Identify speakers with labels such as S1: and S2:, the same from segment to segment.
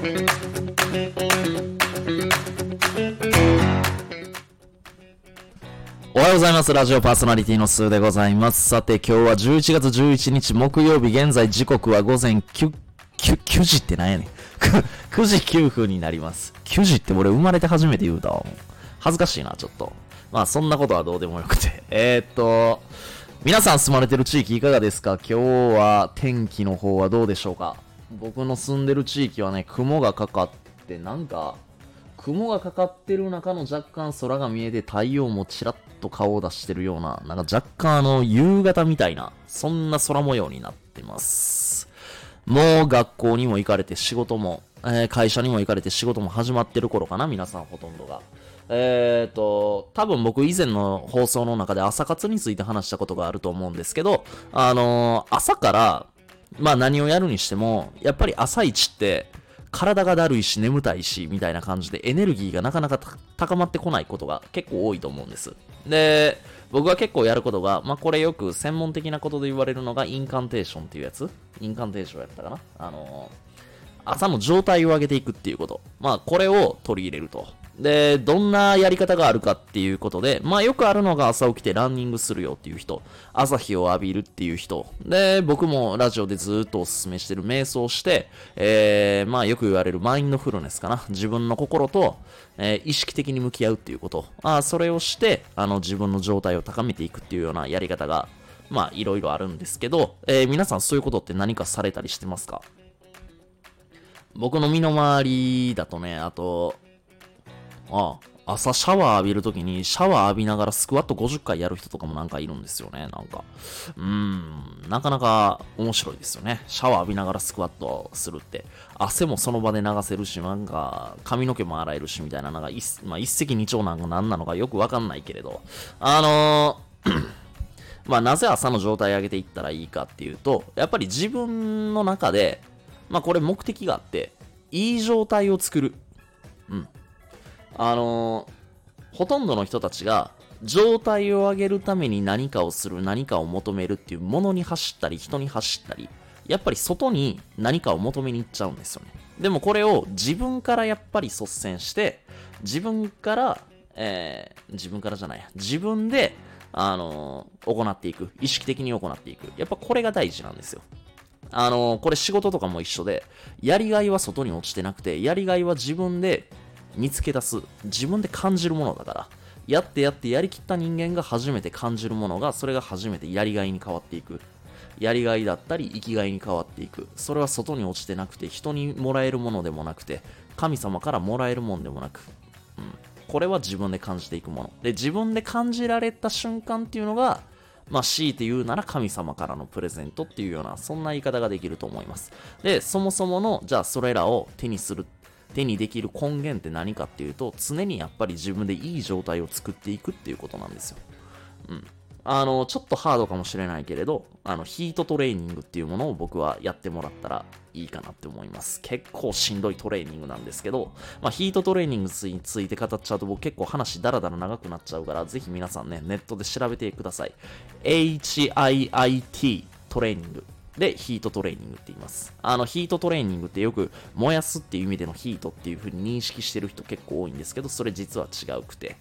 S1: おはようございます。ラジオパーソナリティのスーでございます。さて、今日は11月11日木曜日、現在時刻は午前9、9、9時ってなんやねん。9時9分になります。9時って俺生まれて初めて言うたわ。恥ずかしいな、ちょっと。まあ、そんなことはどうでもよくて。えー、っと、皆さん住まれてる地域いかがですか？今日は天気の方はどうでしょうか？僕の住んでる地域はね、雲がかかって、なんか、雲がかかってる中の若干空が見えて太陽もちらっと顔を出してるような、なんか若干あの夕方みたいな、そんな空模様になってます。もう学校にも行かれて仕事も、えー会社にも行かれて仕事も始まってる頃かな、皆さんほとんどが。えーと、多分僕以前の放送の中で朝活について話したことがあると思うんですけど、あのー朝から、まあ何をやるにしても、やっぱり朝一って、体がだるいし眠たいし、みたいな感じでエネルギーがなかなか高まってこないことが結構多いと思うんです。で、僕が結構やることが、まあこれよく専門的なことで言われるのがインカンテーションっていうやつインカンテーションやったかなあの朝の状態を上げていくっていうこと。まあこれを取り入れると。で、どんなやり方があるかっていうことで、まあよくあるのが朝起きてランニングするよっていう人、朝日を浴びるっていう人、で、僕もラジオでずっとおすすめしてる瞑想して、えー、まあよく言われるマインドフルネスかな。自分の心と、えー意識的に向き合うっていうこと。あそれをして、あの自分の状態を高めていくっていうようなやり方が、まあいろいろあるんですけど、えー皆さんそういうことって何かされたりしてますか？僕の身の回りだとね、あと、ああ、朝シャワー浴びるときにシャワー浴びながらスクワット50回やる人とかもなんかいるんですよね、なんか。うーん、なかなか面白いですよね。シャワー浴びながらスクワットするって。汗もその場で流せるし、なんか髪の毛も洗えるしみたいな、なんか一,、まあ、一石二鳥なんか何なのかよくわかんないけれど。あのー まあ、なぜ朝の状態上げていったらいいかっていうと、やっぱり自分の中で、まあこれ目的があって、いい状態を作る。うん。あのーほとんどの人たちが、状態を上げるために何かをする、何かを求めるっていうものに走ったり、人に走ったり、やっぱり外に何かを求めに行っちゃうんですよね。でもこれを自分からやっぱり率先して、自分から、えー自分からじゃない、自分で、あのー行っていく。意識的に行っていく。やっぱこれが大事なんですよ。あのこれ仕事とかも一緒で、やりがいは外に落ちてなくて、やりがいは自分で見つけ出す。自分で感じるものだから。やってやってやりきった人間が初めて感じるものが、それが初めてやりがいに変わっていく。やりがいだったり生きがいに変わっていく。それは外に落ちてなくて、人にもらえるものでもなくて、神様からもらえるもんでもなく、うん、これは自分で感じていくもの。で、自分で感じられた瞬間っていうのが、まあ、強いて言うなら神様からのプレゼントっていうような、そんな言い方ができると思います。で、そもそもの、じゃあそれらを手にする、手にできる根源って何かっていうと、常にやっぱり自分でいい状態を作っていくっていうことなんですよ。うん。あの、ちょっとハードかもしれないけれど、あの、ヒートトレーニングっていうものを僕はやってもらったらいいかなって思います。結構しんどいトレーニングなんですけど、まあ、ヒートトレーニングについて語っちゃうと僕結構話ダラダラ長くなっちゃうから、ぜひ皆さんね、ネットで調べてください。HIIT トレーニング。で、ヒートトレーニングって言います。あの、ヒートトレーニングってよく燃やすっていう意味でのヒートっていう風に認識してる人結構多いんですけど、それ実は違うくて、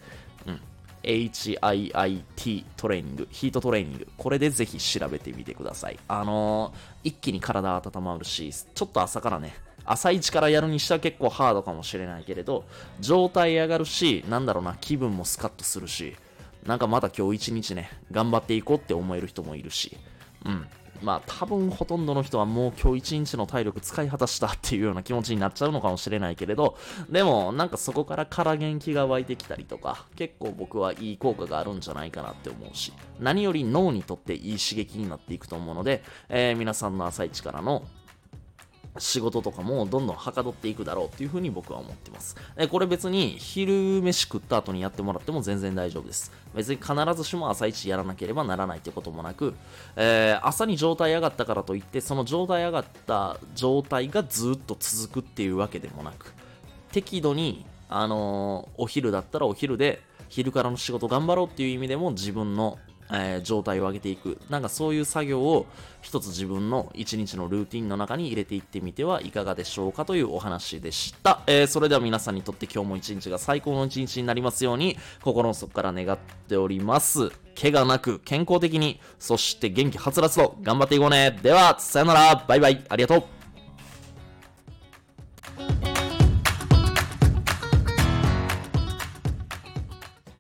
S1: うん。HIIT トレーニング、ヒートトレーニング、これでぜひ調べてみてください。あのー一気に体温まるし、ちょっと朝からね、朝一からやるにしては結構ハードかもしれないけれど、状態上がるし、なんだろうな、気分もスカッとするし、なんかまた今日一日ね、頑張っていこうって思える人もいるし、うん。まあ多分ほとんどの人はもう今日一日の体力使い果たしたっていうような気持ちになっちゃうのかもしれないけれど、でもなんかそこからから元気が湧いてきたりとか、結構僕はいい効果があるんじゃないかなって思うし、何より脳にとっていい刺激になっていくと思うので、えー皆さんの朝一からの仕事とかもどんどんはかどっていくだろうっていうふうに僕は思ってます。これ別に昼飯食った後にやってもらっても全然大丈夫です。別に必ずしも朝一やらなければならないってこともなく、えー朝に状態上がったからといって、その状態上がった状態がずっと続くっていうわけでもなく、適度に、あのーお昼だったらお昼で、昼からの仕事頑張ろうっていう意味でも自分のえー、状態を上げていく。なんかそういう作業を一つ自分の一日のルーティンの中に入れていってみてはいかがでしょうかというお話でした。えー、それでは皆さんにとって今日も一日が最高の一日になりますように心の底から願っております。怪我なく健康的に、そして元気はつらつと頑張っていこうね。では、さよなら。バイバイ。ありがとう。